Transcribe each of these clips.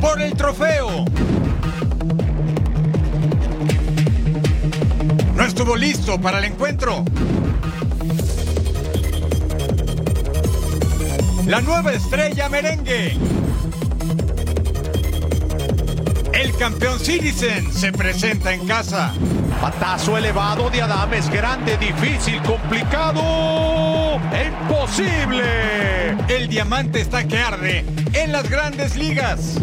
Por el trofeo. No estuvo listo para el encuentro. La nueva estrella merengue. El campeón Citizen se presenta en casa. Patazo elevado de Adames, grande, difícil, complicado, imposible. El diamante está que arde en las grandes ligas.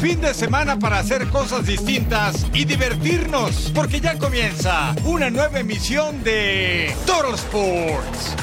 Fin de semana para hacer cosas distintas y divertirnos, porque ya comienza una nueva emisión de Toro Sports.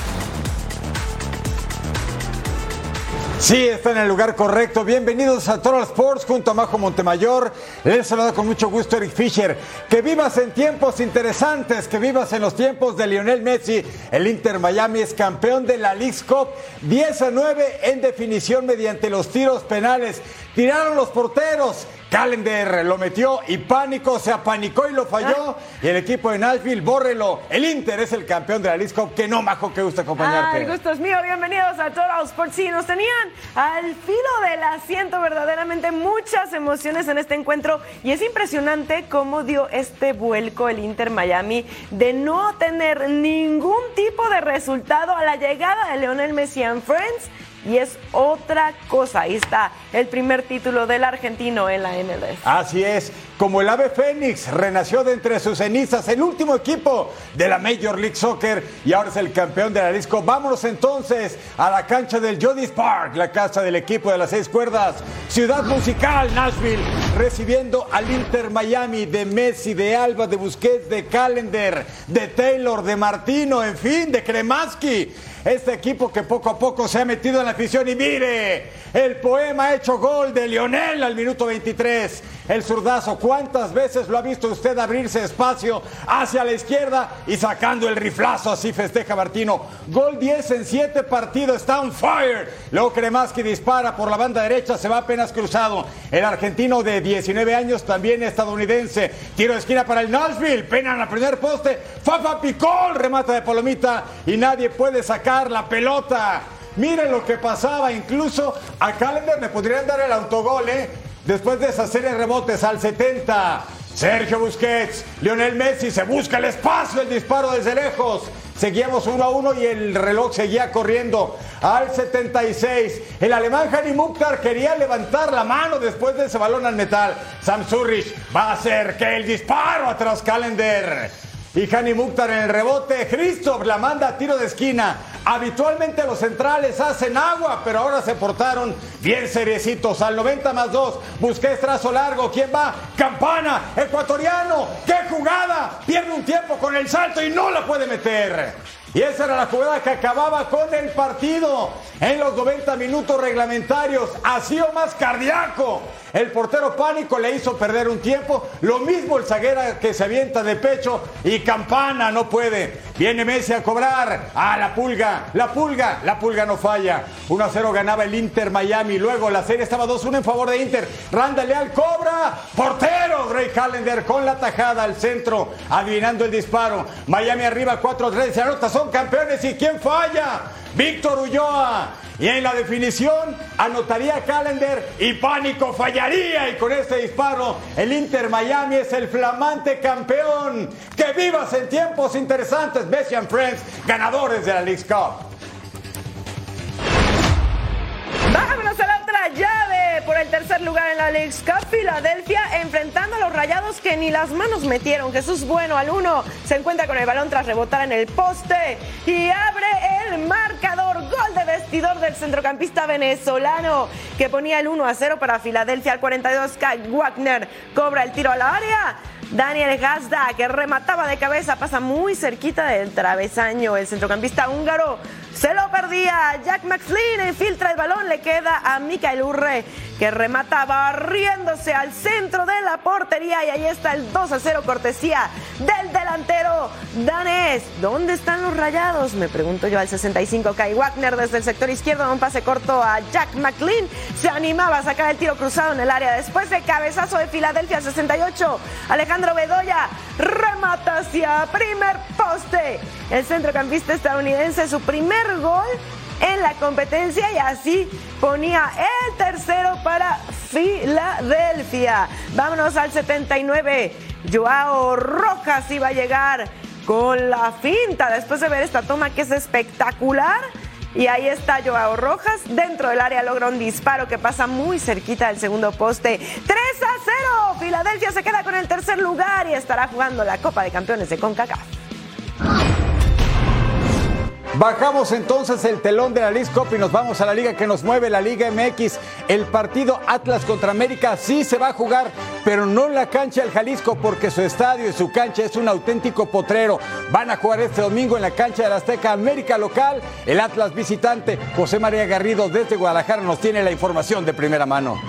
Sí, está en el lugar correcto. Bienvenidos a Total Sports junto a Majo Montemayor. Les saluda con mucho gusto Eric Fisher. Que vivas en tiempos interesantes, que vivas en los tiempos de Lionel Messi. El Inter Miami es campeón de la League Cup 10 a 9 en definición mediante los tiros penales. Tiraron los porteros. Calendar lo metió y pánico, se apanicó y lo falló. Y el equipo de Nashville, bórrelo. El Inter es el campeón de la Cup. Que no, Majo, que gusta acompañarte. Ay, gusto es mío. Bienvenidos a Total Sports. Sí, nos tenían al filo del asiento verdaderamente muchas emociones en este encuentro. Y es impresionante cómo dio este vuelco el Inter Miami de no tener ningún tipo de resultado a la llegada de Leonel Messi and Friends y es otra cosa. Ahí está el primer título del argentino en la MLS. Así es, como el ave Fénix renació de entre sus cenizas, el último equipo de la Major League Soccer y ahora es el campeón de la disco. Vámonos entonces a la cancha del Jodis Park, la casa del equipo de las seis cuerdas, ciudad musical Nashville, recibiendo al Inter Miami de Messi, de Alba, de Busquets, de Calendar, de Taylor, de Martino, en fin, de Kremaski este equipo que poco a poco se ha metido en la afición. Y mire, el poema ha hecho gol de Lionel al minuto 23. El zurdazo, ¿cuántas veces lo ha visto usted abrirse espacio hacia la izquierda y sacando el riflazo? Así festeja Martino. Gol 10 en 7 partidos, está on fire. Luego Kremaski dispara por la banda derecha, se va apenas cruzado. El argentino de 19 años, también estadounidense. Tiro de esquina para el Nashville, pena en la primer poste. Fafa Picol, remata de Palomita y nadie puede sacar la pelota. Miren lo que pasaba, incluso a Calendar le podrían dar el autogol, ¿eh? Después de esa serie de rebotes al 70. Sergio Busquets, Lionel Messi se busca el espacio, el disparo desde lejos. Seguíamos uno a uno y el reloj seguía corriendo al 76. El alemán Hani Mukhtar quería levantar la mano después de ese balón al metal. Sam Zurich va a hacer que el disparo atrás Calendar. Y Hani Mukhtar en el rebote. Christoph la manda a tiro de esquina. Habitualmente los centrales hacen agua, pero ahora se portaron bien seriecitos. Al 90 más 2, busqué trazo largo. ¿Quién va? Campana, ecuatoriano. ¡Qué jugada! Pierde un tiempo con el salto y no la puede meter. Y esa era la jugada que acababa con el partido en los 90 minutos reglamentarios. Así o más cardíaco. El portero pánico le hizo perder un tiempo. Lo mismo el zaguera que se avienta de pecho y campana no puede. Viene Messi a cobrar. Ah, la pulga, la pulga, la pulga no falla. 1 a 0 ganaba el Inter Miami. Luego la serie estaba 2-1 en favor de Inter. Randa Leal cobra. Portero, Ray Callender con la tajada al centro, adivinando el disparo. Miami arriba 4-3. Se anota, son campeones. ¿Y quién falla? Víctor Ulloa. Y en la definición anotaría Calendar y Pánico fallaría. Y con este disparo, el Inter Miami es el flamante campeón. Que vivas en tiempos interesantes, Messi and Friends, ganadores de la League Cup. Otra llave por el tercer lugar en la League Cup. Filadelfia enfrentando a los rayados que ni las manos metieron. Jesús Bueno al uno se encuentra con el balón tras rebotar en el poste y abre el marcador. Gol de vestidor del centrocampista venezolano que ponía el 1 a 0 para Filadelfia al 42. Kai Wagner cobra el tiro a la área. Daniel Gazda, que remataba de cabeza, pasa muy cerquita del travesaño. El centrocampista húngaro se lo perdía. Jack McLean infiltra el balón, le queda a Mikael Urre, que remata barriéndose al centro de la portería. Y ahí está el 2 a 0, cortesía del delantero danés. ¿Dónde están los rayados? Me pregunto yo al 65. Kai Wagner desde el sector izquierdo, un pase corto a Jack McLean. Se animaba a sacar el tiro cruzado en el área. Después de cabezazo de Filadelfia 68, Alejandro Bedoya remata hacia primer poste. El centrocampista estadounidense, su primer gol en la competencia y así ponía el tercero para Filadelfia. Vámonos al 79. Joao Rojas iba a llegar con la finta después de ver esta toma que es espectacular. Y ahí está Joao Rojas. Dentro del área logra un disparo que pasa muy cerquita del segundo poste. 3 a 0. Filadelfia se queda con el tercer lugar y estará jugando la Copa de Campeones de CONCACAF. Bajamos entonces el telón de la League y nos vamos a la liga que nos mueve, la Liga MX. El partido Atlas contra América sí se va a jugar, pero no en la cancha del Jalisco porque su estadio y su cancha es un auténtico potrero. Van a jugar este domingo en la cancha de la Azteca América local. El Atlas visitante José María Garrido desde Guadalajara nos tiene la información de primera mano.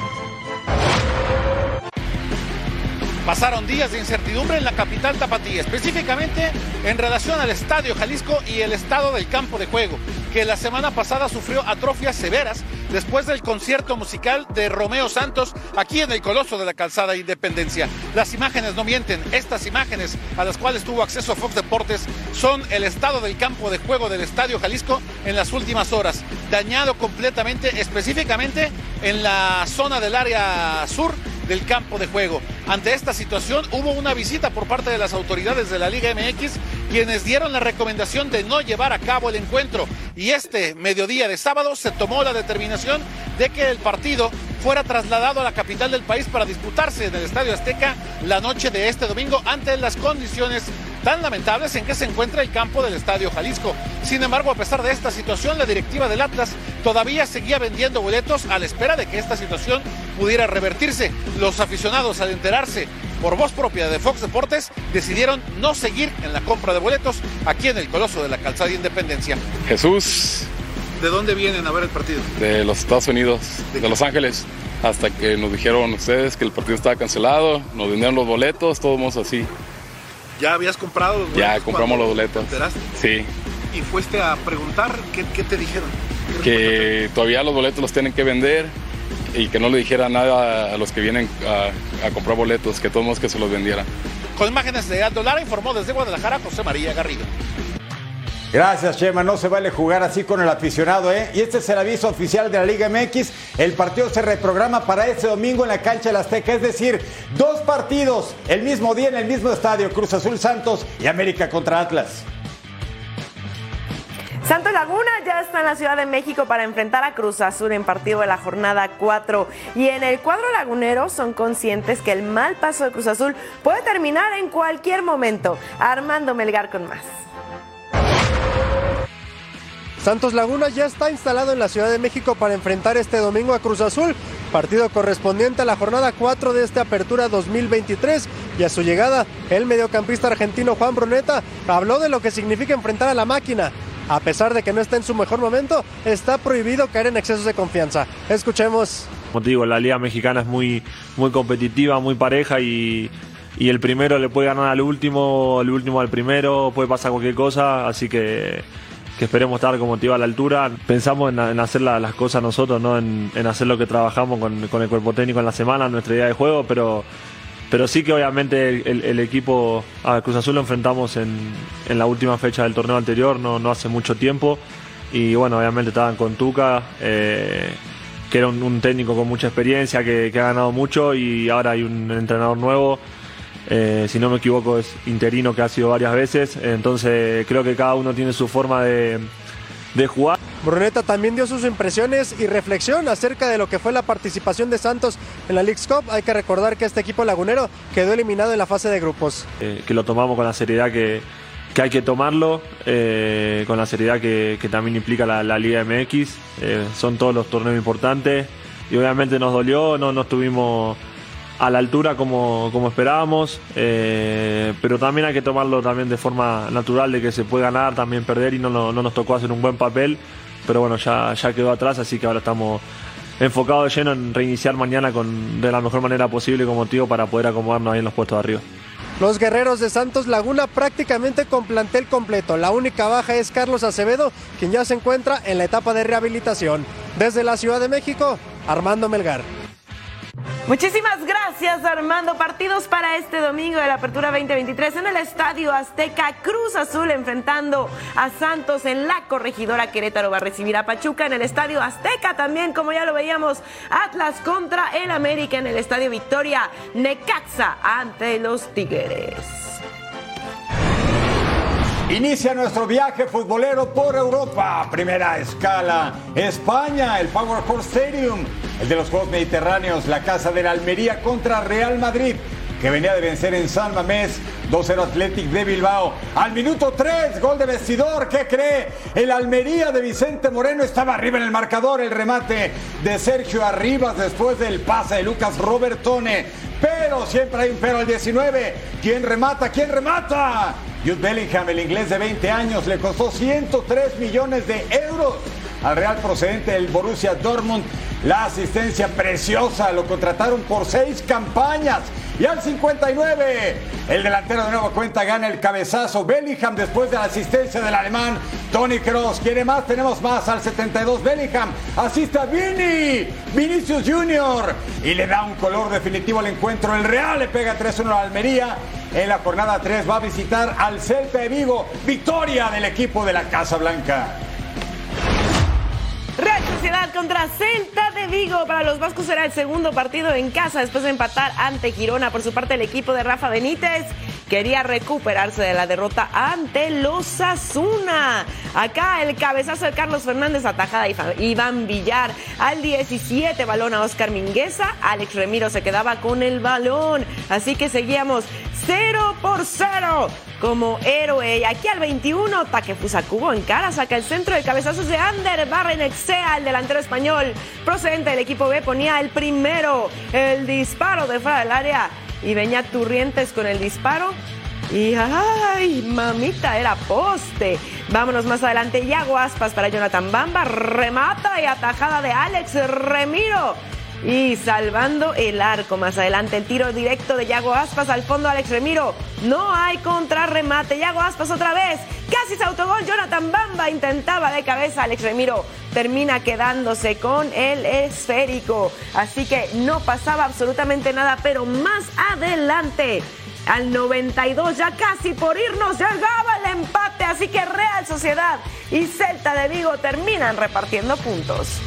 Pasaron días de incertidumbre en la capital tapatía, específicamente en relación al Estadio Jalisco y el estado del campo de juego, que la semana pasada sufrió atrofias severas después del concierto musical de Romeo Santos aquí en el Coloso de la Calzada Independencia. Las imágenes no mienten, estas imágenes a las cuales tuvo acceso Fox Deportes son el estado del campo de juego del Estadio Jalisco en las últimas horas, dañado completamente, específicamente en la zona del área sur del campo de juego. Ante esta situación hubo una visita por parte de las autoridades de la Liga MX quienes dieron la recomendación de no llevar a cabo el encuentro y este mediodía de sábado se tomó la determinación de que el partido fuera trasladado a la capital del país para disputarse en el Estadio Azteca la noche de este domingo ante las condiciones tan lamentables en que se encuentra el campo del Estadio Jalisco. Sin embargo, a pesar de esta situación, la directiva del Atlas todavía seguía vendiendo boletos a la espera de que esta situación pudiera revertirse. Los aficionados, al enterarse por voz propia de Fox Deportes, decidieron no seguir en la compra de boletos aquí en el Coloso de la Calzada de Independencia. Jesús. ¿De dónde vienen a ver el partido? De los Estados Unidos, de, Los Ángeles. Hasta que nos dijeron ustedes que el partido estaba cancelado, nos vendieron los boletos, todos así. ¿Ya habías comprado los boletos? Ya compramos los boletos. ¿Te enteraste? Sí. ¿Y fuiste a preguntar? ¿Qué, te dijeron? que todavía los boletos los tienen que vender y que no le dijera nada a los que vienen a, comprar boletos, que todos que se los vendieran. Con imágenes de Aldo Lara informó desde Guadalajara José María Garrido. Gracias, Chema. No se vale jugar así con el aficionado, ¿eh? Y este es el aviso oficial de la Liga MX. El partido se reprograma para este domingo en la cancha de la Azteca, es decir, dos partidos el mismo día en el mismo estadio: Cruz Azul Santos y América contra Atlas. Santos Laguna ya está en la Ciudad de México para enfrentar a Cruz Azul en partido de la jornada 4. Y en el cuadro lagunero son conscientes que el mal paso de Cruz Azul puede terminar en cualquier momento. Armando Melgar con más. Santos Laguna ya está instalado en la Ciudad de México para enfrentar este domingo a Cruz Azul, partido correspondiente a la jornada 4 de esta apertura 2023 y a su llegada el mediocampista argentino Juan Bruneta habló de lo que significa enfrentar a la máquina. A pesar de que no está en su mejor momento, está prohibido caer en excesos de confianza. Escuchemos. Como digo, la liga mexicana es muy, muy competitiva, muy pareja y, y el primero le puede ganar al último, el último al primero, puede pasar cualquier cosa, así que que esperemos estar como te iba a la altura. Pensamos en, hacer las cosas nosotros, ¿no? En, hacer lo que trabajamos con, el cuerpo técnico en la semana, nuestra idea de juego, pero, pero sí que obviamente el, equipo a Cruz Azul lo enfrentamos en, la última fecha del torneo anterior, no, no hace mucho tiempo. Y bueno, obviamente estaban con Tuca, eh, que era un, técnico con mucha experiencia, que ha ganado mucho y ahora hay un entrenador nuevo. Eh, si no me equivoco es interino que ha sido varias veces, entonces creo que cada uno tiene su forma de, jugar. Bruneta también dio sus impresiones y reflexión acerca de lo que fue la participación de Santos en la League's Cup. Hay que recordar que este equipo lagunero quedó eliminado en la fase de grupos. Eh, que lo tomamos con la seriedad que, hay que tomarlo, eh, con la seriedad que, también implica la, Liga MX. son todos los torneos importantes y obviamente nos dolió, no, no estuvimos a la altura como, como esperábamos, eh, pero también hay que tomarlo también de forma natural, de que se puede ganar, también perder y no, no, nos tocó hacer un buen papel, pero bueno, ya, ya quedó atrás, así que ahora estamos enfocados de lleno en reiniciar mañana con, de la mejor manera posible como motivo para poder acomodarnos ahí en los puestos de arriba. Los guerreros de Santos Laguna prácticamente con plantel completo. La única baja es Carlos Acevedo, quien ya se encuentra en la etapa de rehabilitación. Desde la Ciudad de México, Armando Melgar. Muchísimas gracias Armando. Partidos para este domingo de la Apertura 2023 en el Estadio Azteca. Cruz Azul enfrentando a Santos en la corregidora Querétaro va a recibir a Pachuca en el Estadio Azteca también, como ya lo veíamos, Atlas contra el América en el Estadio Victoria. Necaxa ante los Tigres. Inicia nuestro viaje futbolero por Europa. Primera escala, España, el Power Horse Stadium, el de los Juegos Mediterráneos, la casa de la Almería contra Real Madrid, que venía de vencer en San Mamés 2-0 Athletic de Bilbao. Al minuto 3, gol de vestidor, ¿qué cree? El Almería de Vicente Moreno estaba arriba en el marcador, el remate de Sergio Arribas después del pase de Lucas Robertone. Pero siempre hay un pero al 19. ¿Quién remata? ¿Quién remata? Jude Bellingham, el inglés de 20 años, le costó 103 millones de euros al Real procedente del Borussia Dortmund. La asistencia preciosa, lo contrataron por seis campañas. Y al 59, el delantero de nueva cuenta gana el cabezazo. Bellingham después de la asistencia del alemán Tony Cross. ¿Quiere más? Tenemos más al 72. Bellingham asiste a Vini, Vinicius Junior. Y le da un color definitivo al encuentro. El Real le pega 3-1 a Almería. En la jornada 3 va a visitar al Celta de Vigo. Victoria del equipo de la Casa Blanca. Real Sociedad contra Celta de Vigo. Para los vascos será el segundo partido en casa después de empatar ante Girona. Por su parte, el equipo de Rafa Benítez quería recuperarse de la derrota ante los Asuna. Acá el cabezazo de Carlos Fernández atajada Iván Villar. Al 17 balón a Oscar Mingueza. Alex Remiro se quedaba con el balón. Así que seguíamos 0 por 0 como héroe. Aquí al 21, Takefusa Cubo en cara, saca el centro de cabezazos de Ander Barrenexea, el delantero español procedente del equipo B, ponía el primero, el disparo de fuera del área y venía Turrientes con el disparo. Y ay, mamita, era poste. Vámonos más adelante. Yago Aspas para Jonathan Bamba. Remata y atajada de Alex Remiro y salvando el arco. Más adelante el tiro directo de Yago Aspas al fondo Alex Remiro. No hay contrarremate. Yago Aspas otra vez. Casi se autogol. Jonathan Bamba intentaba de cabeza. Alex Remiro termina quedándose con el esférico. Así que no pasaba absolutamente nada. Pero más adelante. Al 92, ya casi por irnos, llegaba el empate. Así que Real Sociedad y Celta de Vigo terminan repartiendo puntos.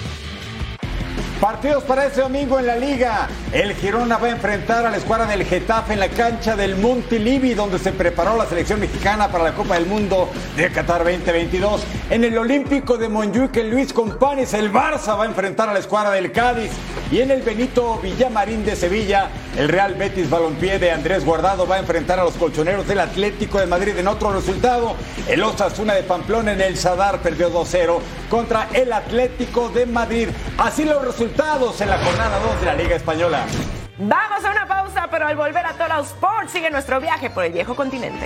Partidos para este domingo en la liga. El Girona va a enfrentar a la escuadra del Getafe en la cancha del Montilivi, donde se preparó la selección mexicana para la Copa del Mundo de Qatar 2022. En el Olímpico de Montjuic, Luis Companys, el Barça va a enfrentar a la escuadra del Cádiz. Y en el Benito Villamarín de Sevilla, el Real Betis Balompié de Andrés Guardado va a enfrentar a los colchoneros del Atlético de Madrid. En otro resultado, el Osasuna de Pamplona en el Sadar perdió 2-0 contra el Atlético de Madrid. Así los resultados en la jornada 2 de la Liga Española. Vamos a una pausa, pero al volver a Total Sports sigue nuestro viaje por el viejo continente.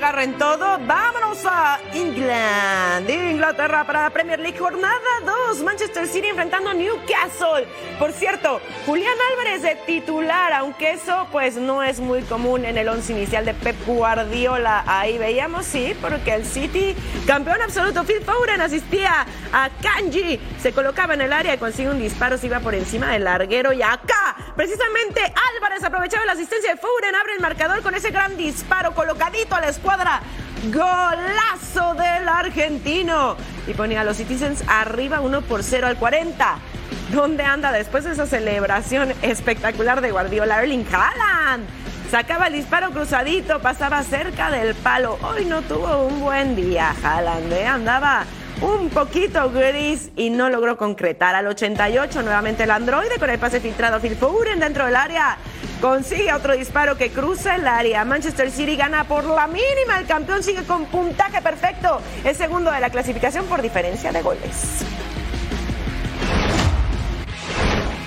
Agarren todo, a England, Inglaterra para la Premier League, jornada 2, Manchester City enfrentando a Newcastle. Por cierto, Julián Álvarez de titular, aunque eso pues no es muy común en el once inicial de Pep Guardiola. Ahí veíamos, sí, porque el City, campeón absoluto, Phil Foden asistía a Kanji, se colocaba en el área y consigue un disparo, se iba por encima del larguero y acá, precisamente Álvarez aprovechaba la asistencia de Foden, abre el marcador con ese gran disparo colocadito a la escuadra. Golazo del argentino. Y ponía a los Citizens arriba 1 por 0 al 40. ¿Dónde anda después de esa celebración espectacular de Guardiola? Erling Haaland. Sacaba el disparo cruzadito, pasaba cerca del palo. Hoy no tuvo un buen día Haaland, ¿eh? andaba un poquito gris y no logró concretar. Al 88 nuevamente el androide con el pase filtrado Phil Foden dentro del área. Consigue otro disparo que cruza el área. Manchester City gana por la mínima. El campeón sigue con puntaje perfecto. Es segundo de la clasificación por diferencia de goles.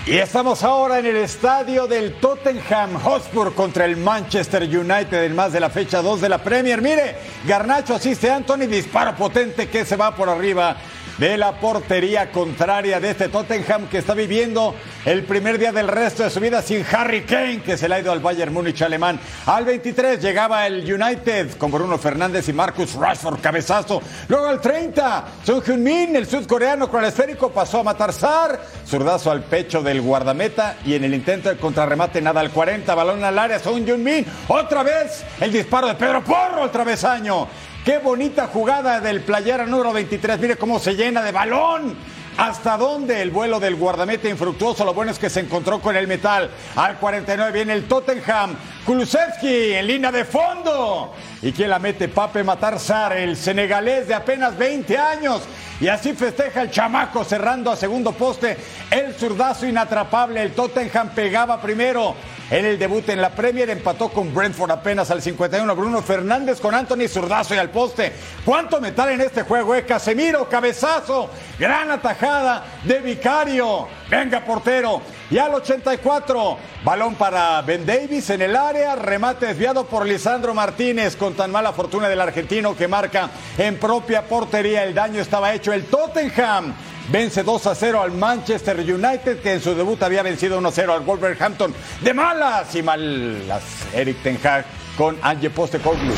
Y estamos ahora en el estadio del Tottenham Hotspur contra el Manchester United en más de la fecha 2 de la Premier. Mire, Garnacho asiste a Anthony, disparo potente que se va por arriba de la portería contraria de este Tottenham que está viviendo el primer día del resto de su vida sin Harry Kane, que se le ha ido al Bayern Múnich alemán. Al 23 llegaba el United con Bruno Fernández y Marcus Rashford, cabezazo. Luego al 30, Son Heung-min, el sudcoreano con el esférico, pasó a matar Sar, zurdazo al pecho del guardameta y en el intento de contrarremate nada al 40, balón al área, Son Heung-min, otra vez el disparo de Pedro Porro, al travesaño. Qué bonita jugada del playera número 23. Mire cómo se llena de balón. ¿Hasta dónde el vuelo del guardameta infructuoso? Lo bueno es que se encontró con el metal. Al 49 viene el Tottenham. Kulusevski en línea de fondo. ¿Y quién la mete? Pape Matarzar, el senegalés de apenas 20 años. Y así festeja el chamaco cerrando a segundo poste. El zurdazo inatrapable. El Tottenham pegaba primero. En el debut en la Premier empató con Brentford apenas al 51. Bruno Fernández con Anthony Zurdazo y al poste. ¿Cuánto metal en este juego? Eh? Casemiro, cabezazo, gran atajada de Vicario. Venga, portero. Y al 84, balón para Ben Davis en el área, remate desviado por Lisandro Martínez con tan mala fortuna del argentino que marca en propia portería. El daño estaba hecho. El Tottenham Vence 2 a 0 al Manchester United, que en su debut había vencido 1 a 0 al Wolverhampton. De malas y malas, Eric Ten Hag con Ange Postecoglou.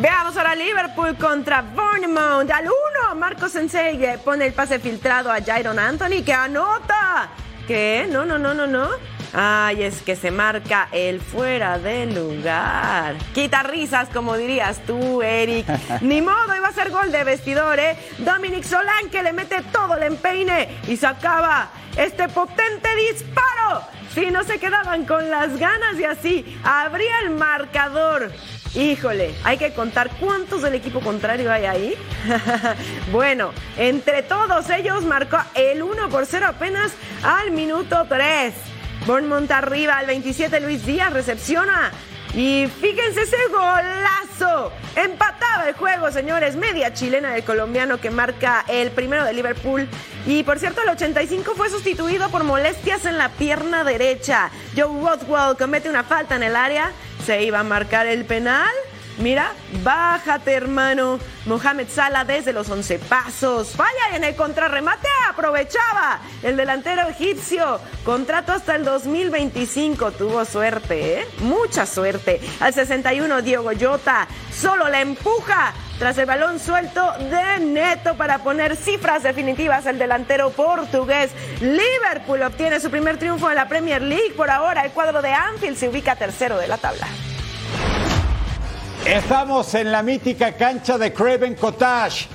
Veamos ahora Liverpool contra Bournemouth. Al 1, Marcos Sensei pone el pase filtrado a Jairon Anthony que anota. ¿Qué? No, no, no, no, no. Ay, es que se marca el fuera de lugar. Quita risas, como dirías tú, Eric. Ni modo, iba a ser gol de vestidor, ¿eh? Dominic Solán que le mete todo el empeine y sacaba este potente disparo. Si no se quedaban con las ganas y así abría el marcador. Híjole, hay que contar cuántos del equipo contrario hay ahí. bueno, entre todos ellos marcó el 1 por 0 apenas al minuto 3. Bournemouth arriba al 27, Luis Díaz recepciona. Y fíjense ese golazo. Empataba el juego, señores. Media chilena del colombiano que marca el primero de Liverpool. Y por cierto, el 85 fue sustituido por molestias en la pierna derecha. Joe Rothwell comete una falta en el área. Se iba a marcar el penal. Mira, bájate, hermano. Mohamed Salah desde los 11 pasos. Falla en el contrarremate. Aprovechaba el delantero egipcio. Contrato hasta el 2025. Tuvo suerte, ¿eh? Mucha suerte. Al 61, Diego Jota solo la empuja tras el balón suelto de Neto para poner cifras definitivas el delantero portugués. Liverpool obtiene su primer triunfo en la Premier League. Por ahora, el cuadro de Anfield se ubica tercero de la tabla. Estamos en la mítica cancha de Craven Cottage.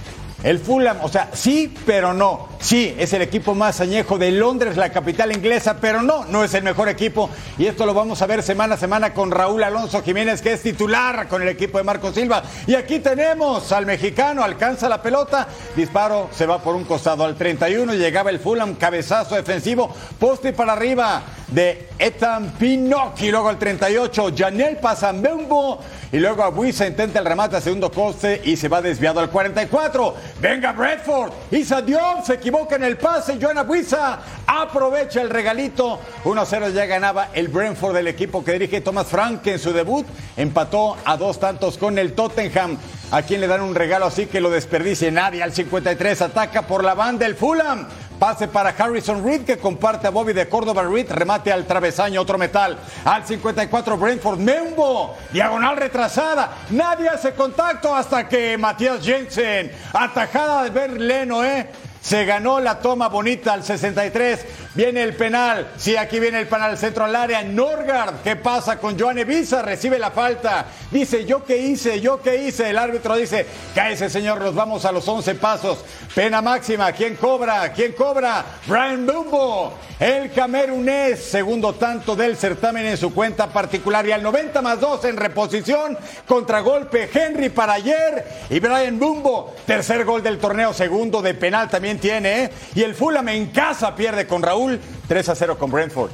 El Fulham, o sea, sí, pero no. Sí, es el equipo más añejo de Londres, la capital inglesa, pero no, no es el mejor equipo. Y esto lo vamos a ver semana a semana con Raúl Alonso Jiménez, que es titular con el equipo de Marco Silva. Y aquí tenemos al mexicano, alcanza la pelota, disparo, se va por un costado al 31, llegaba el Fulham, cabezazo defensivo, poste para arriba de Ethan Pinocchi, luego al 38, Janel Pasambembo, y luego Abuisa intenta el remate a segundo coste y se va desviado al 44. Venga Bradford, Isa se equivoca en el pase, Joan Abuisa aprovecha el regalito, 1-0 ya ganaba el Brentford del equipo que dirige Thomas Frank en su debut, empató a dos tantos con el Tottenham, a quien le dan un regalo así que lo desperdicie nadie, al 53 ataca por la banda el Fulham, Pase para Harrison Reed que comparte a Bobby de Córdoba Reed. Remate al travesaño, otro metal. Al 54 Brentford Membo. Diagonal retrasada. Nadie hace contacto hasta que Matías Jensen. Atajada de Berleno, ¿eh? Se ganó la toma bonita al 63. Viene el penal. Sí, aquí viene el penal. Centro al área. Norgard. ¿Qué pasa con Joan Evisa? Recibe la falta. Dice, ¿yo qué hice? ¿Yo qué hice? El árbitro dice, cállese, señor. Nos vamos a los 11 pasos. Pena máxima. ¿Quién cobra? ¿Quién cobra? Brian Bumbo. El camerunés. Segundo tanto del certamen en su cuenta particular. Y al 90 más 2 en reposición. Contragolpe. Henry para ayer. Y Brian Bumbo. Tercer gol del torneo. Segundo de penal también tiene. ¿eh? Y el Fulham en casa pierde con Raúl 3 a 0 con Brentford.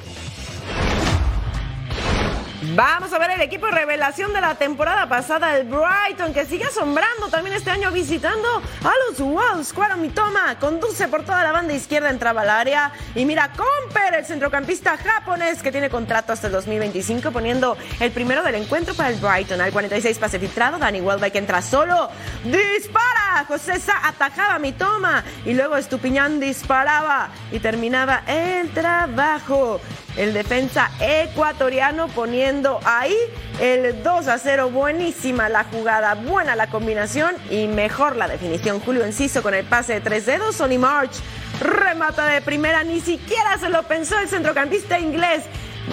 Vamos a ver el equipo revelación de la temporada pasada, el Brighton, que sigue asombrando también este año visitando a los Wolves. Cuara Mitoma conduce por toda la banda izquierda, entraba al área. Y mira, Comper, el centrocampista japonés que tiene contrato hasta el 2025, poniendo el primero del encuentro para el Brighton. Al 46 pase filtrado, Danny Welbeck entra solo. ¡Dispara! José Sa atajaba a Mitoma. Y luego Estupiñán disparaba y terminaba el trabajo. El defensa ecuatoriano poniendo ahí el 2 a 0. Buenísima la jugada, buena la combinación y mejor la definición. Julio Enciso con el pase de tres dedos. Sonny March remata de primera, ni siquiera se lo pensó el centrocampista inglés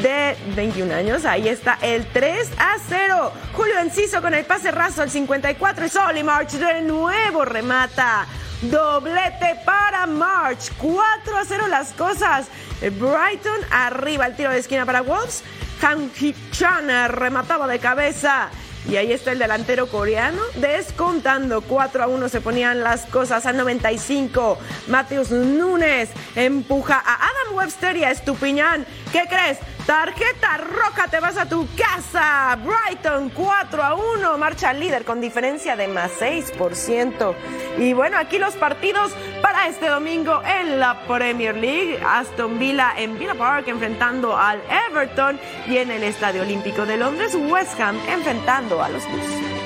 de 21 años. Ahí está el 3 a 0. Julio Enciso con el pase raso al 54 y Sonny March de nuevo remata. Doblete para March. 4 a 0 las cosas. Brighton arriba. El tiro de esquina para Wolves. Han Hee-chan remataba de cabeza. Y ahí está el delantero coreano descontando. 4 a 1 se ponían las cosas al 95. Mateus Nunes empuja a Adam Webster y a Estupiñán. ¿Qué crees? Tarjeta roja, te vas a tu casa. Brighton 4 a 1, marcha líder con diferencia de más 6%. Y bueno, aquí los partidos para este domingo en la Premier League. Aston Villa en Villa Park enfrentando al Everton y en el Estadio Olímpico de Londres West Ham enfrentando a los Blues.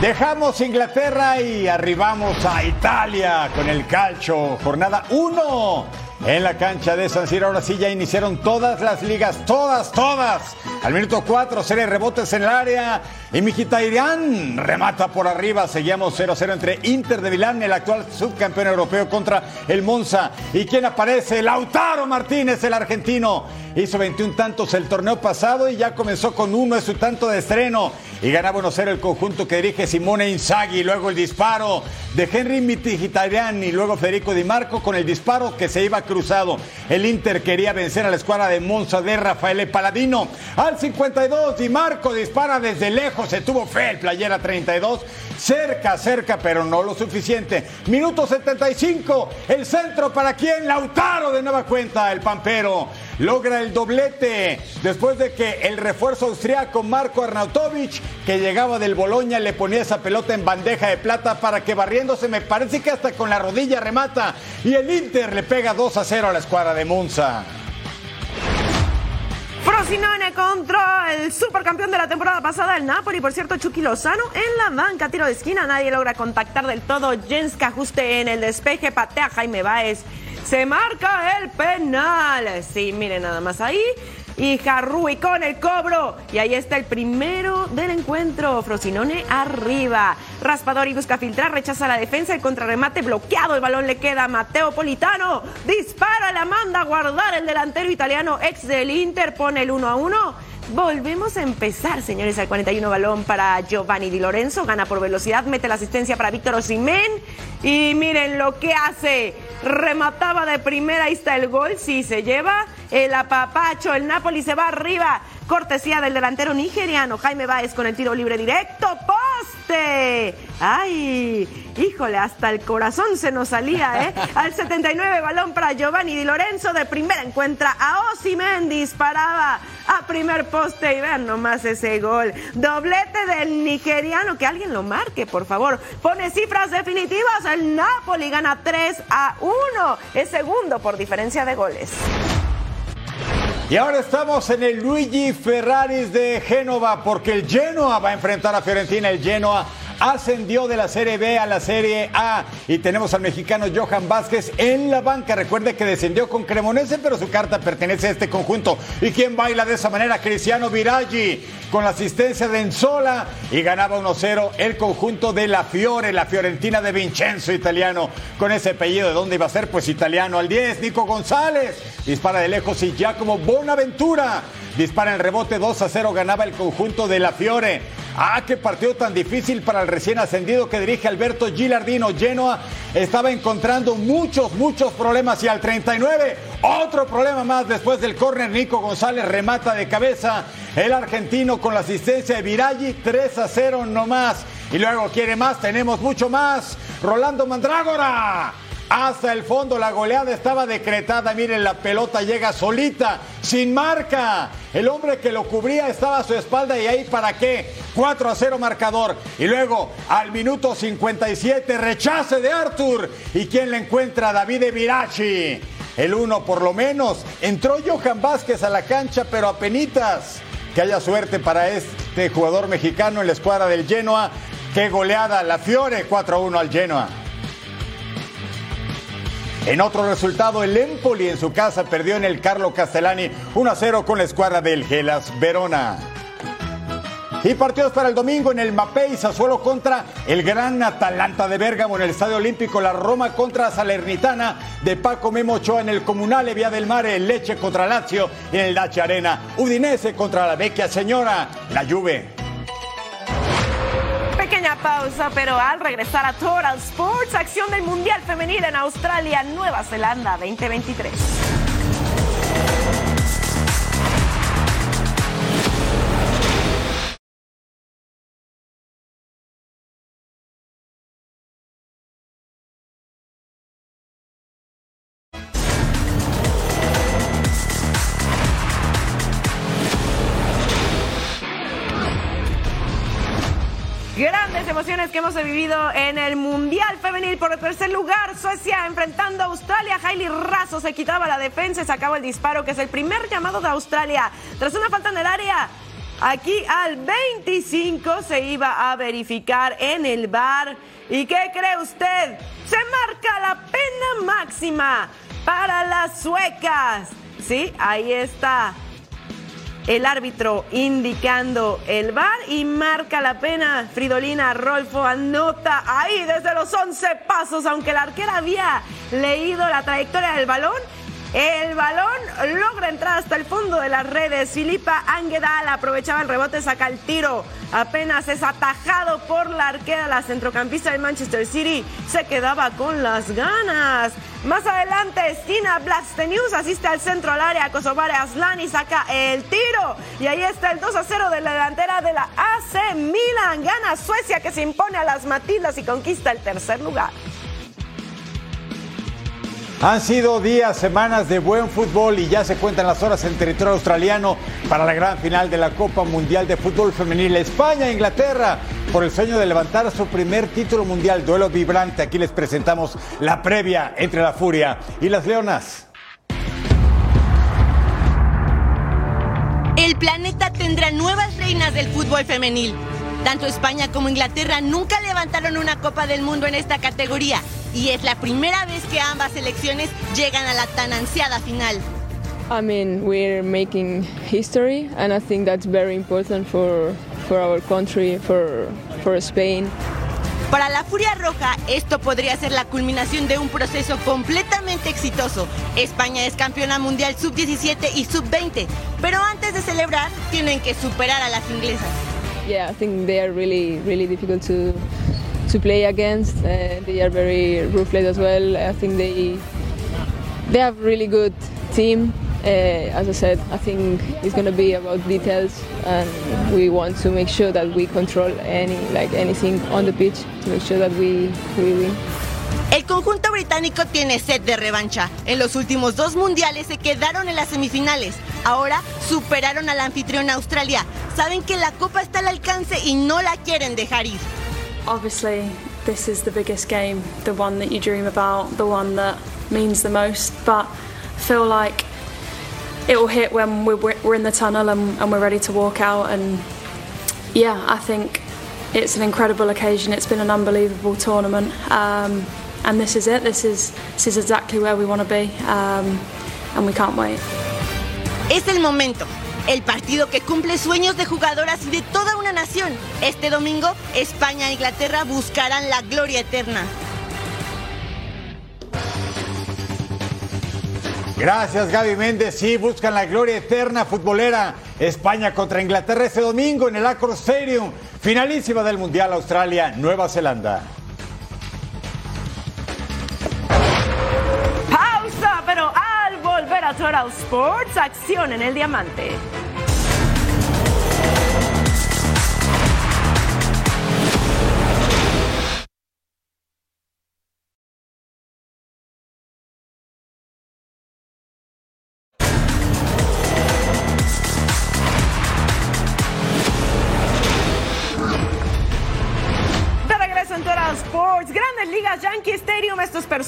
Dejamos Inglaterra y arribamos a Italia con el calcio. Jornada 1 en la cancha de San Siro. Ahora sí ya iniciaron todas las ligas, todas, todas. Al minuto 4, serie rebotes en el área. Y Mkhitaryan remata por arriba. Seguíamos 0-0 entre Inter de Milán, el actual subcampeón europeo, contra el Monza. ¿Y quién aparece? Lautaro Martínez, el argentino. Hizo 21 tantos el torneo pasado y ya comenzó con uno de su tanto de estreno. Y gana 1-0 el conjunto que dirige Simone Inzaghi. Luego el disparo de Henry Mkhitaryan y luego Federico Di Marco con el disparo que se iba cruzado. El Inter quería vencer a la escuadra de Monza de Rafael Paladino. Al 52, Di Marco dispara desde lejos. Se tuvo fe el playera 32. Cerca, cerca, pero no lo suficiente. Minuto 75. El centro para quien? Lautaro de nueva cuenta, el Pampero. Logra el doblete después de que el refuerzo austriaco Marco Arnautovic, que llegaba del Boloña, le ponía esa pelota en bandeja de plata para que barriéndose, me parece que hasta con la rodilla remata. Y el Inter le pega 2 a 0 a la escuadra de Monza. Frosinone contra el supercampeón de la temporada pasada, el Napoli. Por cierto, Chucky Lozano en la banca, tiro de esquina. Nadie logra contactar del todo. Jenska ajuste en el despeje, patea Jaime Baez. Se marca el penal. Sí, miren nada más ahí. Y Jarrui con el cobro. Y ahí está el primero del encuentro. Frosinone arriba. Raspadori busca filtrar, rechaza la defensa. El contrarremate bloqueado. El balón le queda a Mateo Politano. Dispara, la manda a guardar el delantero italiano ex del Inter. Pone el 1 a 1. Volvemos a empezar, señores, al 41 balón para Giovanni Di Lorenzo. Gana por velocidad, mete la asistencia para Víctor Osimén. Y miren lo que hace. Remataba de primera, ahí está el gol. Sí, se lleva el apapacho. El Napoli se va arriba. Cortesía del delantero nigeriano Jaime Báez con el tiro libre directo. ¡Poste! ¡Ay! Híjole, hasta el corazón se nos salía, ¿eh? Al 79, balón para Giovanni Di Lorenzo. De primera encuentra a Osimen. Disparaba a primer poste. Y vean nomás ese gol. Doblete del nigeriano. Que alguien lo marque, por favor. Pone cifras definitivas. El Napoli gana 3 a 1. Es segundo por diferencia de goles. Y ahora estamos en el Luigi Ferraris de Génova, porque el Genoa va a enfrentar a Fiorentina. El Genoa ascendió de la Serie B a la Serie A y tenemos al mexicano Johan Vázquez en la banca. Recuerde que descendió con Cremonese, pero su carta pertenece a este conjunto. ¿Y quién baila de esa manera? Cristiano Viraggi con la asistencia de Enzola y ganaba 1-0 el conjunto de la Fiore, la Fiorentina de Vincenzo italiano. Con ese apellido, ¿de dónde iba a ser? Pues italiano. Al 10, Nico González dispara de lejos y Giacomo Bonaventura dispara en rebote 2 a 0, ganaba el conjunto de la Fiore. Ah, qué partido tan difícil para el recién ascendido que dirige Alberto Gilardino. Genoa estaba encontrando muchos, muchos problemas y al 39, otro problema más después del córner. Nico González remata de cabeza. El argentino con la asistencia de Viraggi, 3 a 0 nomás. Y luego quiere más, tenemos mucho más. Rolando Mandrágora hasta el fondo. La goleada estaba decretada. Miren, la pelota llega solita, sin marca. El hombre que lo cubría estaba a su espalda y ahí para qué. 4 a 0 marcador. Y luego al minuto 57, rechace de Arthur. ¿Y quién le encuentra? David Virachi. El uno por lo menos. Entró Johan Vázquez a la cancha, pero a penitas. Que haya suerte para este jugador mexicano en la escuadra del Genoa. Qué goleada, la Fiore 4 a 1 al Genoa. En otro resultado, el Empoli en su casa perdió en el Carlo Castellani 1 a 0 con la escuadra del Gelas Verona. Y partidos para el domingo en el Mapei, Sassuolo contra el gran Atalanta de Bérgamo en el Estadio Olímpico, la Roma contra Salernitana de Paco Memo Ochoa en el Comunale Vía del Mare, el Leche contra Lazio en el Dacia Arena, Udinese contra la Vecchia Señora, la Juve. Pausa, pero al regresar a Total Sports, acción del Mundial Femenil en Australia, Nueva Zelanda 2023. Emociones que hemos vivido en el Mundial Femenil por el tercer lugar. Suecia enfrentando a Australia. Hailey Razo se quitaba la defensa y sacaba el disparo, que es el primer llamado de Australia. Tras una falta en el área, aquí al 25 se iba a verificar en el bar. ¿Y qué cree usted? Se marca la pena máxima para las suecas. Sí, ahí está el árbitro indicando el bar y marca la pena. Fridolina Rolfo anota ahí desde los 11 pasos, aunque la arquera había leído la trayectoria del balón. El balón logra entrar hasta el fondo de las redes. Filipa Anguedal aprovechaba el rebote, saca el tiro. Apenas es atajado por la arquera. La centrocampista del Manchester City se quedaba con las ganas. Más adelante, Stina Blastenius asiste al centro al área. Kosovare Aslan y saca el tiro. Y ahí está el 2 a 0 de la delantera de la AC Milan. Gana Suecia que se impone a las Matildas y conquista el tercer lugar. Han sido días, semanas de buen fútbol y ya se cuentan las horas en territorio australiano para la gran final de la Copa Mundial de Fútbol Femenil. España, e Inglaterra, por el sueño de levantar su primer título mundial, duelo vibrante. Aquí les presentamos la previa entre la Furia y las Leonas. El planeta tendrá nuevas reinas del fútbol femenil. Tanto España como Inglaterra nunca levantaron una Copa del Mundo en esta categoría y es la primera vez que ambas selecciones llegan a la tan ansiada final. I mean, we're making history, and I think that's very important for, for our country, for, for Spain. Para la Furia Roja, esto podría ser la culminación de un proceso completamente exitoso. España es campeona mundial sub-17 y sub-20, pero antes de celebrar, tienen que superar a las inglesas. Yeah, I think they are really, really difficult to, to play against. Uh, they are very ruthless as well. I think they, they have really good team. Uh, as I said, I think it's going to be about details, and we want to make sure that we control any like anything on the pitch to make sure that we, we win. El conjunto británico tiene sed de revancha. En los últimos dos mundiales se quedaron en las semifinales. Ahora superaron a la anfitriona Australia. Saben que la copa está al alcance y no la quieren dejar ir. Obviously, this is the biggest game, the one that you dream about, the one that means the most. But I feel like it will hit when we're, in the tunnel and, and we're ready to walk out. And yeah, I think it's an incredible occasion. It's been an unbelievable tournament, um, and this is it. This is this is exactly where we want to be, um, and we can't wait. Es el momento. El partido que cumple sueños de jugadoras y de toda una nación. Este domingo, España e Inglaterra buscarán la gloria eterna. Gracias Gaby Méndez. Sí, buscan la gloria eterna futbolera. España contra Inglaterra este domingo en el Accor Stadium. Finalísima del Mundial Australia, Nueva Zelanda. Total Sports, acción en el diamante.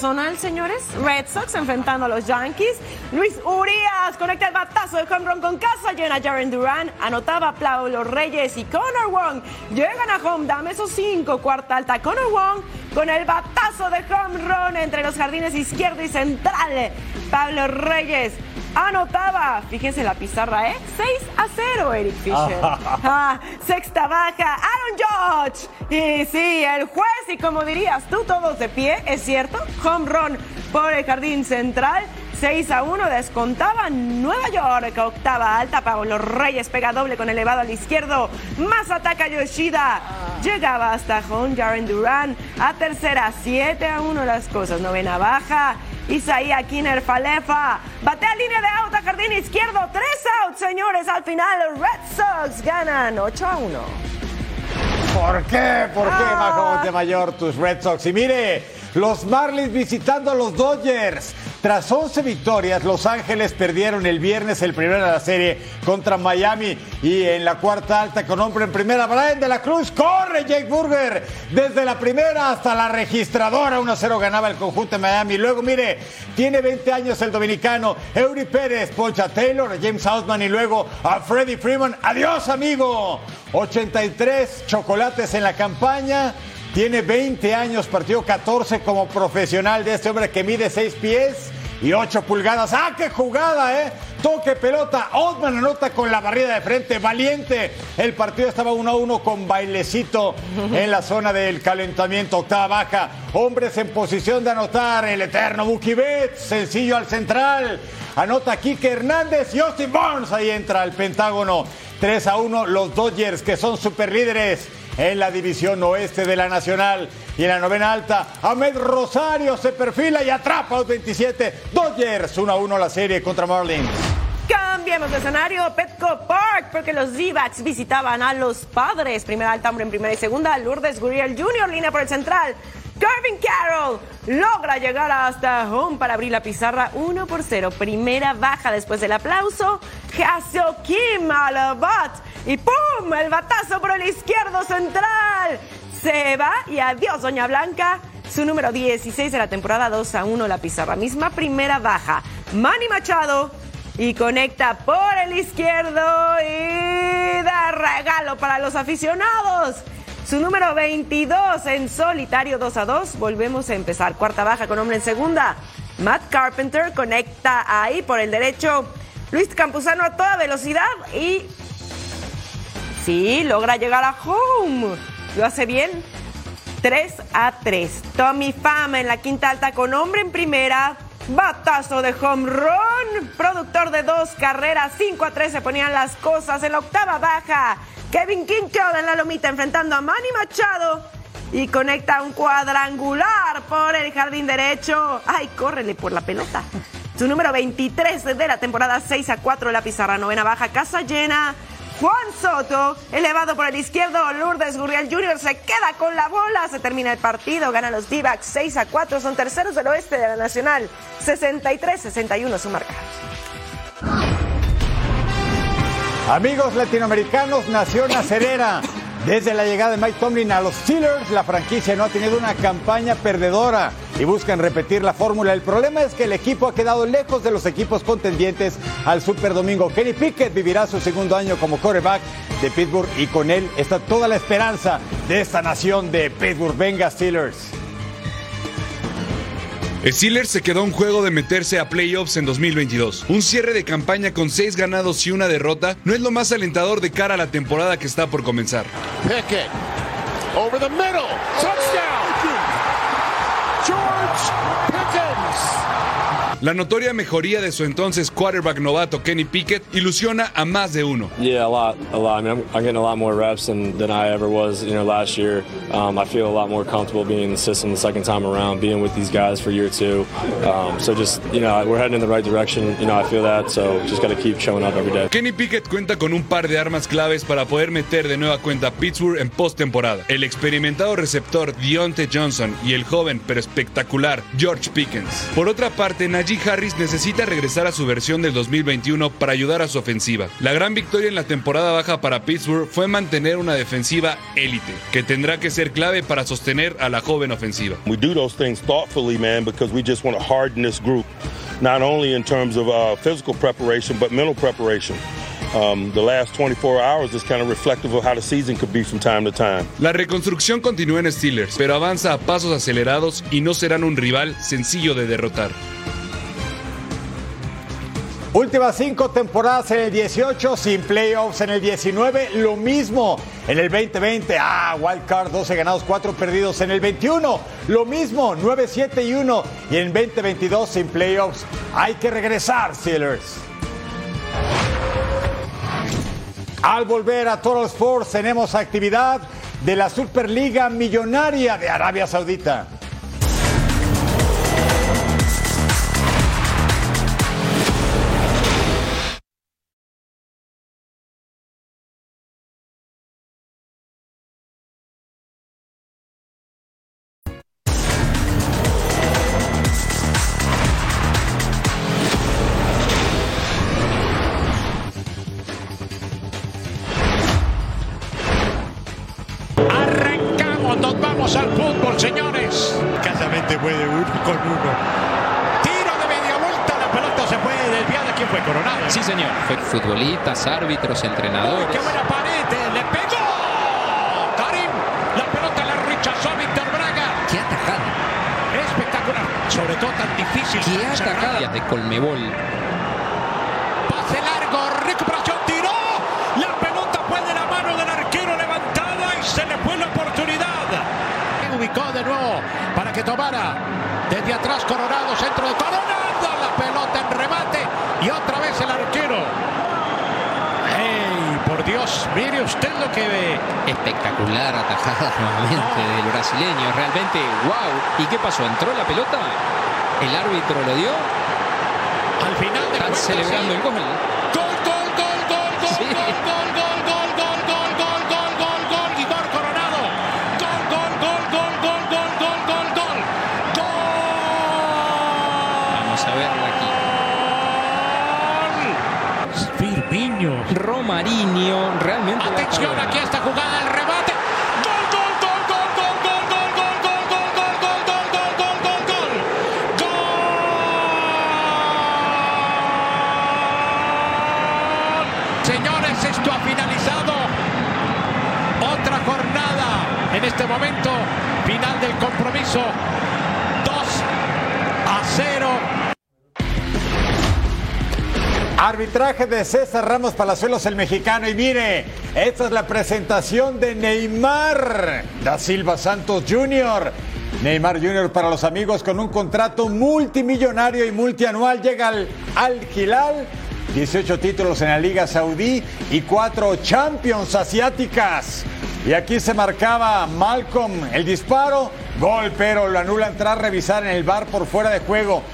Personal, señores. Red Sox enfrentando a los Yankees. Luis Urias conecta el batazo de home run con casa llena. Jaren Duran anotaba Pablo Reyes y Connor Wong llegan a home. Dame esos cinco, cuarta alta. Connor Wong con el batazo de home run entre los jardines izquierdo y central. Pablo Reyes anotaba, fíjense la pizarra, ¿eh? 6 a 0, Eric Fisher. Ah, sexta baja, Aaron Judge. Y sí, el juez, y como dirías tú, todos de pie, es cierto. Home run por el jardín central. 6 a 1 descontaba Nueva York. Octava alta, Pablo Reyes pega doble con elevado al izquierdo. Más ataca Yoshida. Llegaba hasta home Jaren Duran. A tercera, 7 a 1 las cosas. Novena baja. Isaías Kiner Falefa. Batea línea de out a jardín izquierdo. 3 out, señores. Al final, los Red Sox ganan 8 a 1. ¿Por qué? ¿Por qué, Ah. Majo Montemayor, tus Red Sox? Y mire, los Marlins visitando a los Dodgers. Tras 11 victorias, Los Ángeles perdieron el viernes el primero de la serie contra Miami. Y en la cuarta alta, con hombre en primera, Brian de la Cruz. Corre Jake Burger. Desde la primera hasta la registradora. 1-0 ganaba el conjunto de Miami. Luego, mire, tiene 20 años el dominicano. Eury Pérez, Poncha Taylor, James Outman y luego a Freddie Freeman. Adiós, amigo. 83 chocolates en la campaña. Tiene 20 años, partió 14 como profesional de este hombre que mide 6 pies y 8 pulgadas. ¡Ah, qué jugada, eh! Toque pelota. Oldman anota con la barrida de frente. Valiente. El partido estaba 1 a 1 con bailecito en la zona del calentamiento. Octava baja. Hombres en posición de anotar. El eterno Buki Betts. Sencillo al central. Anota Kike Hernández y Austin Barnes. Ahí entra el Pentágono. 3 a 1. Los Dodgers, que son superlíderes en la división oeste de la Nacional. Y en la novena alta, Ahmed Rosario se perfila y atrapa a los 27. Dodgers 1 a 1 la serie contra Marlins. Cambiamos de escenario, Petco Park, porque los D-backs visitaban a los padres. Primera alta, hombre en primera y segunda, Lourdes Gurriel Jr., línea por el central. Garvin Carroll logra llegar hasta home para abrir la pizarra 1 por 0. Primera baja después del aplauso. Haseo Kim al bat. Y ¡pum! El batazo por el izquierdo central. Se va y adiós, Doña Blanca. Su número 16 de la temporada 2 a 1 la pizarra. Misma primera baja. Manny Machado y conecta por el izquierdo y da regalo para los aficionados. Su número 22 en solitario 2 a 2. Volvemos a empezar. Cuarta baja con hombre en segunda. Matt Carpenter conecta ahí por el derecho. Luis Campuzano a toda velocidad y sí, logra llegar a home. Lo hace bien. 3 a 3. Tommy Pham en la quinta alta con hombre en primera. Batazo de home run. Productor de dos carreras. 5 a 3 se ponían las cosas en la octava baja. Kevin Kinkel en la lomita enfrentando a Manny Machado. Y conecta un cuadrangular por el jardín derecho. Ay, córrele por la pelota. Su número 23 de la temporada 6 a 4 la pizarra. Novena baja, casa llena. Juan Soto, elevado por el izquierdo, Lourdes Gurriel Jr. se queda con la bola, se termina el partido, gana los D-backs 6 a 4, son terceros del oeste de la Nacional, 63-61 su marca. Amigos latinoamericanos, nación acerera. Desde la llegada de Mike Tomlin a los Steelers, la franquicia no ha tenido una campaña perdedora. Y buscan repetir la fórmula. El problema es que el equipo ha quedado lejos de los equipos contendientes al Super Domingo. Kenny Pickett vivirá su segundo año como quarterback de Pittsburgh y con él está toda la esperanza de esta nación de Pittsburgh. Venga, Steelers. Steelers se quedó a un juego de meterse a playoffs en 2022. Un cierre de campaña con seis ganados y una derrota no es lo más alentador de cara a la temporada que está por comenzar. Pickett over the middle. Touchdown. George Pickens. La notoria mejoría de su entonces quarterback novato Kenny Pickett ilusiona a más de uno. Yeah, a lot, a lot. I mean, I'm, I'm getting a lot more reps than, than I ever was, you know, last year. Um, I feel a lot more comfortable being in the system the second time around, being with these guys for year two. Um, so just, you know, we're heading in the right direction. You know, I feel that. So just got to keep showing up every day. Kenny Pickett cuenta con un par de armas claves para poder meter de nueva cuenta a Pittsburgh en postemporada. El experimentado receptor Deontay Johnson y el joven pero espectacular George Pickens. Por otra parte, Najee Harris necesita regresar a su versión del 2021 para ayudar a su ofensiva. La gran victoria en la temporada baja para Pittsburgh fue mantener una defensiva élite, que tendrá que ser clave para sostener a la joven ofensiva. We do those things thoughtfully, man, because we just want to harden this group, not only in terms of uh, physical preparation, but mental preparation. Um, the last 24 hours is kind of reflective of how the season could be from time to time. La reconstrucción continúa en Steelers, pero avanza a pasos acelerados y no serán un rival sencillo de derrotar. Últimas cinco temporadas en el 18, sin playoffs en el 19, lo mismo en el 2020. Ah, wild card, 12 ganados, 4 perdidos en el 21, lo mismo, 9, 7 y 1. Y en 2022 sin playoffs, hay que regresar, Steelers. Al volver a Total Sports tenemos actividad de la Superliga Millonaria de Arabia Saudita. Desde atrás Coronado, centro de Coronado, la pelota en remate y otra vez el arquero. ¡Ey, por Dios! Mire usted lo que ve. Espectacular atajada nuevamente del brasileño. Realmente, wow. ¿Y qué pasó? ¿Entró la pelota? ¿El árbitro lo dio? Al final de Están celebrando el gol, Mariño. Realmente. Atención aquí a esta jugada, el remate. Señores, esto ha finalizado. Otra jornada en este momento. Final del compromiso. 2 a 0. Arbitraje de César Ramos Palazuelos, el mexicano. Y mire, esta es la presentación de Neymar da Silva Santos Jr. Neymar Jr. para los amigos con un contrato multimillonario y multianual llega al Al Hilal. 18 títulos en la Liga Saudí y 4 Champions asiáticas. Y aquí se marcaba Malcolm el disparo, gol, pero lo anulan tras revisar en el bar por fuera de juego.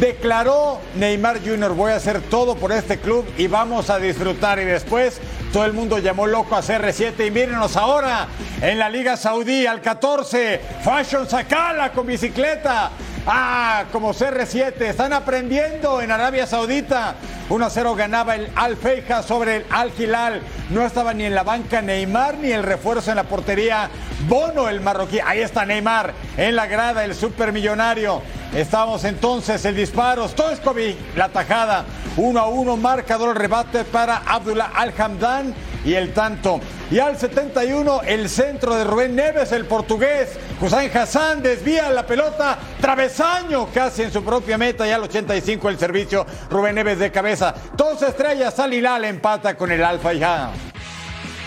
Declaró Neymar Jr. voy a hacer todo por este club y vamos a disfrutar. Y después todo el mundo llamó loco a CR7 y mírenos ahora en la Liga Saudí al 14. Fashion Sakala con bicicleta. Ah, como CR7, están aprendiendo en Arabia Saudita. 1-0 ganaba el Al Feija sobre el Al Hilal. No estaba ni en la banca Neymar ni el refuerzo en la portería. Bono, el marroquí. Ahí está Neymar en la grada, el supermillonario. Estamos entonces el disparo. Stoichkovic, la tajada. 1 a 1, marcador rebate para Abdullah Al-Hamdan y el tanto. Y al 71, el centro de Rubén Neves, el portugués. Hussein Hassan desvía la pelota, travesaño casi en su propia meta. Y al 85, el servicio Rubén Neves de cabeza. Dos estrellas, Al Hilal empata con el Alfa ya.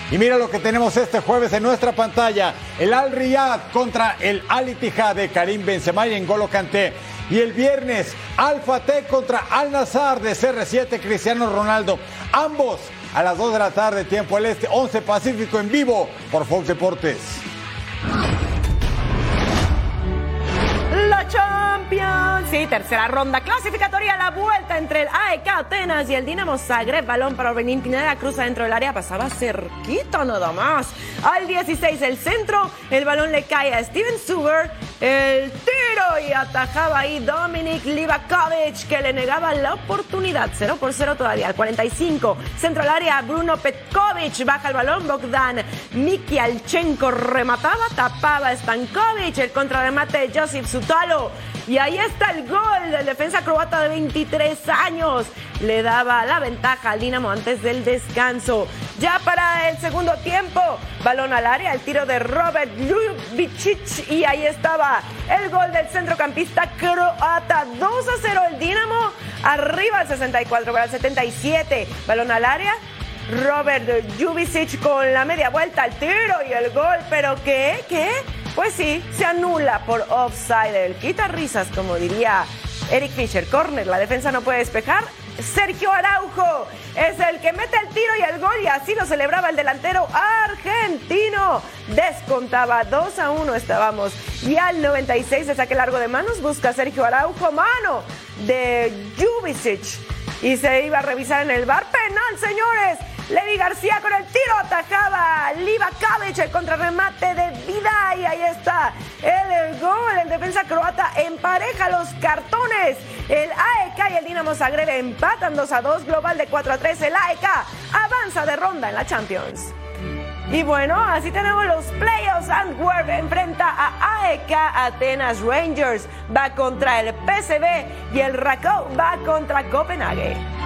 Y mira lo que tenemos este jueves en nuestra pantalla. El Al Riyad contra el Al Ittihad de Karim Benzema y N'Golo Kanté. Y el viernes, Al Fateh contra Al Nazar de CR7 Cristiano Ronaldo. Ambos a las 2 de la tarde, tiempo el este, 11 Pacífico en vivo por Fox Deportes. La Champions, sí, tercera ronda clasificatoria, la vuelta entre el AEK Atenas y el Dinamo Zagreb, balón para Orbelín Pineda, cruza dentro del área, pasaba cerquita nada más. Al 16 el centro, el balón le cae a Steven Suber, el y atajaba ahí Dominic Livakovic que le negaba la oportunidad, 0 por 0 todavía. Al 45, centro al área, Bruno Petkovic, baja el balón, Bogdan Mikialchenko remataba, tapaba Stankovic, el contrarremate de Josip Sutalo. Y ahí está el gol del defensa croata de 23 años. Le daba la ventaja al Dinamo antes del descanso. Ya para el segundo tiempo, balón al área, el tiro de Robert Ljubicic y ahí estaba el gol del centrocampista croata. 2 a 0 el Dinamo, arriba al 64 para el 77. Balón al área, Robert Jubicic con la media vuelta al tiro y el gol. ¿Pero qué? ¿Qué? Pues sí, se anula por offside. El quita risas, como diría Eric Fischer. Corner, la defensa no puede despejar. Sergio Araujo es el que mete el tiro y el gol y así lo celebraba el delantero argentino. Descontaba 2 a 1 estábamos. Y al 96 se saque largo de manos, busca Sergio Araujo, mano de Jubicic. Y se iba a revisar en el bar penal, señores. Levi García con el tiro atajaba. Liva Kavic, el contrarremate de vida. Y ahí está el gol. El defensa croata empareja los cartones. El AEK y el Dinamo Zagreb empatan 2 a 2. Global de 4 a 3. El AEK avanza de ronda en la Champions. Y bueno, así tenemos los playoffs. Antwerp enfrenta a AEK Atenas Rangers. Va contra el PSV y el Rakow va contra Copenhague.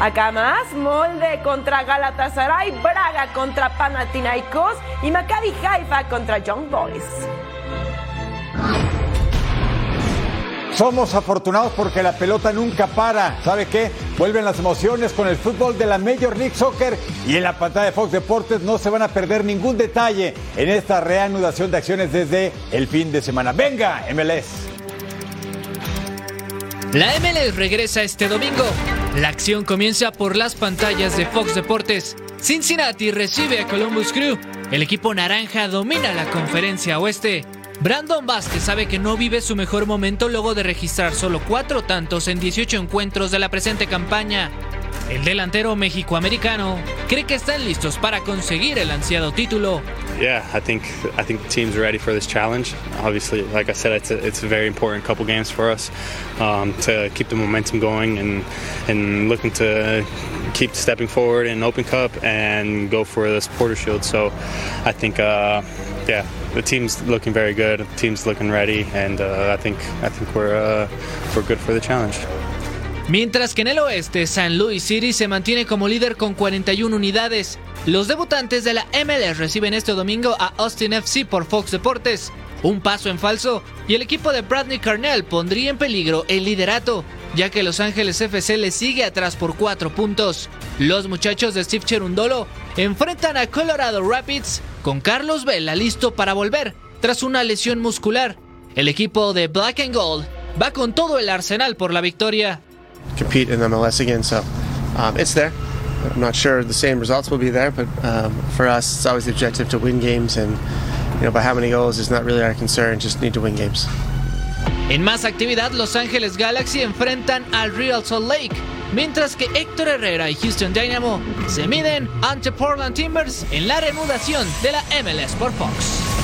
Acá más, Molde contra Galatasaray, Braga contra Panathinaikos y Maccabi Haifa contra Young Boys. Somos afortunados porque la pelota nunca para. ¿Sabe qué? Vuelven las emociones con el fútbol de la Major League Soccer y en la pantalla de Fox Deportes no se van a perder ningún detalle en esta reanudación de acciones desde el fin de semana. Venga, MLS. La MLS regresa este domingo. La acción comienza por las pantallas de Fox Deportes. Cincinnati recibe a Columbus Crew. El equipo naranja domina la conferencia oeste. Brandon Vázquez sabe que no vive su mejor momento luego de registrar solo cuatro tantos en 18 encuentros de la presente campaña. El delantero mexicoamericano cree que están listos para conseguir el ansiado título. Yeah, I think I think the team's ready for this challenge. Obviously, like I said, it's a, it's a very important couple games for us um, to keep the momentum going and and looking to keep stepping forward in Open Cup and go for the Supporter Shield. So, I think, uh, yeah, the team's looking very good. The team's looking ready, and uh, I think I think we're uh, we're good for the challenge. Mientras que en el oeste, San Luis City se mantiene como líder con 41 unidades. Los debutantes de la MLS reciben este domingo a Austin FC por Fox Deportes. Un paso en falso y el equipo de Bradley Carnell pondría en peligro el liderato, ya que Los Ángeles FC le sigue atrás por 4 puntos. Los muchachos de Steve Cherundolo enfrentan a Colorado Rapids con Carlos Vela listo para volver tras una lesión muscular. El equipo de Black and Gold va con todo el arsenal por la victoria. Compete in MLS again. So um, it's there. I'm not sure the same results will be there, but um, for us, it's always the objective to win games, and you know by how many goals is not really our concern. Just need to win games. En más actividad, Los Ángeles Galaxy enfrentan al Real Salt Lake, mientras que Héctor Herrera y Houston Dynamo se miden ante Portland Timbers en la reanudación de la MLS por Fox.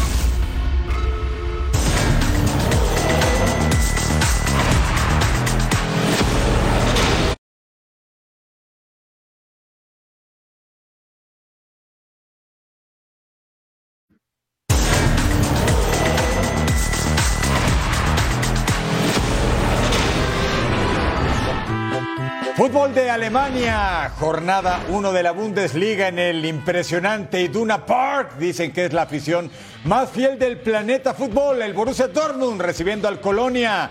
Fútbol de Alemania, jornada 1 de la Bundesliga en el impresionante Iduna Park. Dicen que es la afición más fiel del planeta fútbol. El Borussia Dortmund recibiendo al Colonia.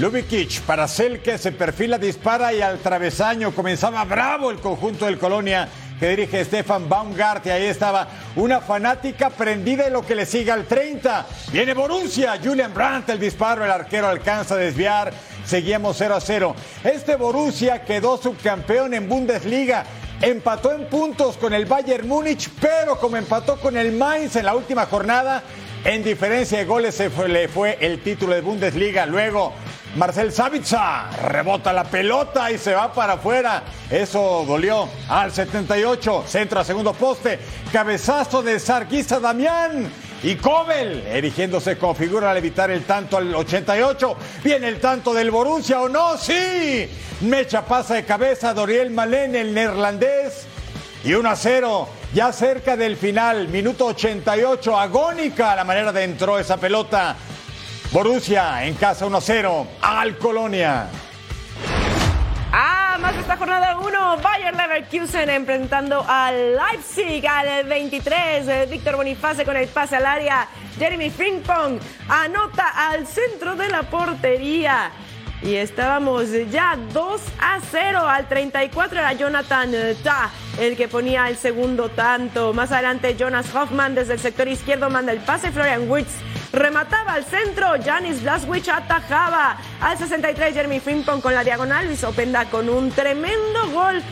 Lubicic para Selke se perfila, dispara y al travesaño comenzaba bravo el conjunto del Colonia que dirige Stefan Baumgart y ahí estaba una fanática prendida en lo que le sigue al 30. Viene Borussia, Julian Brandt, el disparo, el arquero alcanza a desviar, seguíamos 0 a 0. Este Borussia quedó subcampeón en Bundesliga. Empató en puntos con el Bayern Múnich, pero como empató con el Mainz en la última jornada, en diferencia de goles se le fue el título de Bundesliga. Luego Marcel Savitza rebota la pelota y se va para afuera. Eso dolió al 78. Centro a segundo poste. Cabezazo de Sarguisa Damián. Y Kobel erigiéndose con figura al evitar el tanto al 88. Viene el tanto del Borussia o no, sí. Mecha pasa de cabeza Doriel Malén, el neerlandés. Y 1 a 0, ya cerca del final, minuto 88, agónica la manera de entró esa pelota. Borussia en casa 1-0 al Colonia. Ah, más de esta jornada 1, Bayer Leverkusen enfrentando al Leipzig al 23. Víctor Boniface con el pase al área. Jeremy Frimpong anota al centro de la portería. Y estábamos ya 2 a 0 al 34 era Jonathan Ta el que ponía el segundo tanto. Más adelante Jonas Hoffman desde el sector izquierdo manda el pase. Florian Wirtz remataba al centro. Janis Blaswich atajaba al 63 Jeremy Frimpong con la diagonal. Luis Openda con un tremendo gol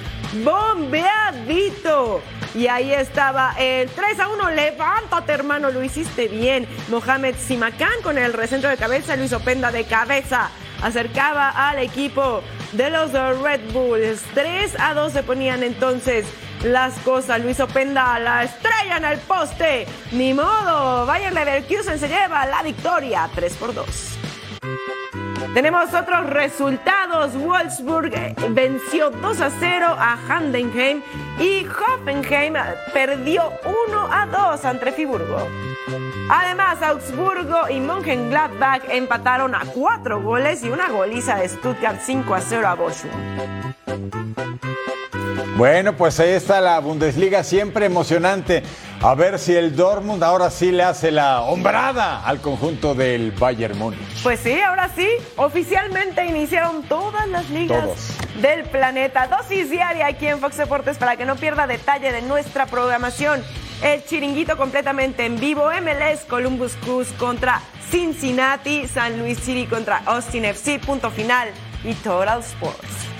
bombeadito. Y ahí estaba el 3 a 1. Levántate, hermano, lo hiciste bien. Mohamed Simakan con el recentro de cabeza. Luis Openda de cabeza acercaba al equipo de los Red Bulls. 3 a 2 se ponían entonces las cosas. Luis Openda la estrella en el poste. Ni modo. Bayern Leverkusen se lleva la victoria 3 por 2. Tenemos otros resultados. Wolfsburg venció 2 a 0 a Handenheim y Hoffenheim perdió 1 a 2 ante Friburgo. Además, Augsburgo y Mönchengladbach empataron a 4 goles y una goliza de Stuttgart 5 a 0 a Bochum. Bueno, pues ahí está la Bundesliga, siempre emocionante. A ver si el Dortmund ahora sí le hace la hombrada al conjunto del Bayern Múnich. Pues sí, ahora sí, oficialmente iniciaron todas las ligas Todos. del planeta. Dosis diaria aquí en Fox Deportes para que no pierda detalle de nuestra programación. El chiringuito completamente en vivo, MLS Columbus Cruz contra Cincinnati, San Luis City contra Austin FC, punto final y Total Sports.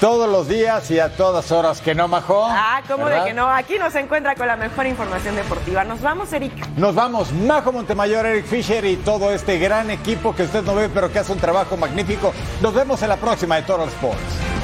Todos los días y a todas horas que no, Majó. Ah, ¿cómo ¿verdad? de que no? Aquí nos encuentra con la mejor información deportiva. Nos vamos, Eric. Nos vamos, Majo Montemayor, Eric Fisher y todo este gran equipo que usted no ve, pero que hace un trabajo magnífico. Nos vemos en la próxima de Total Sports.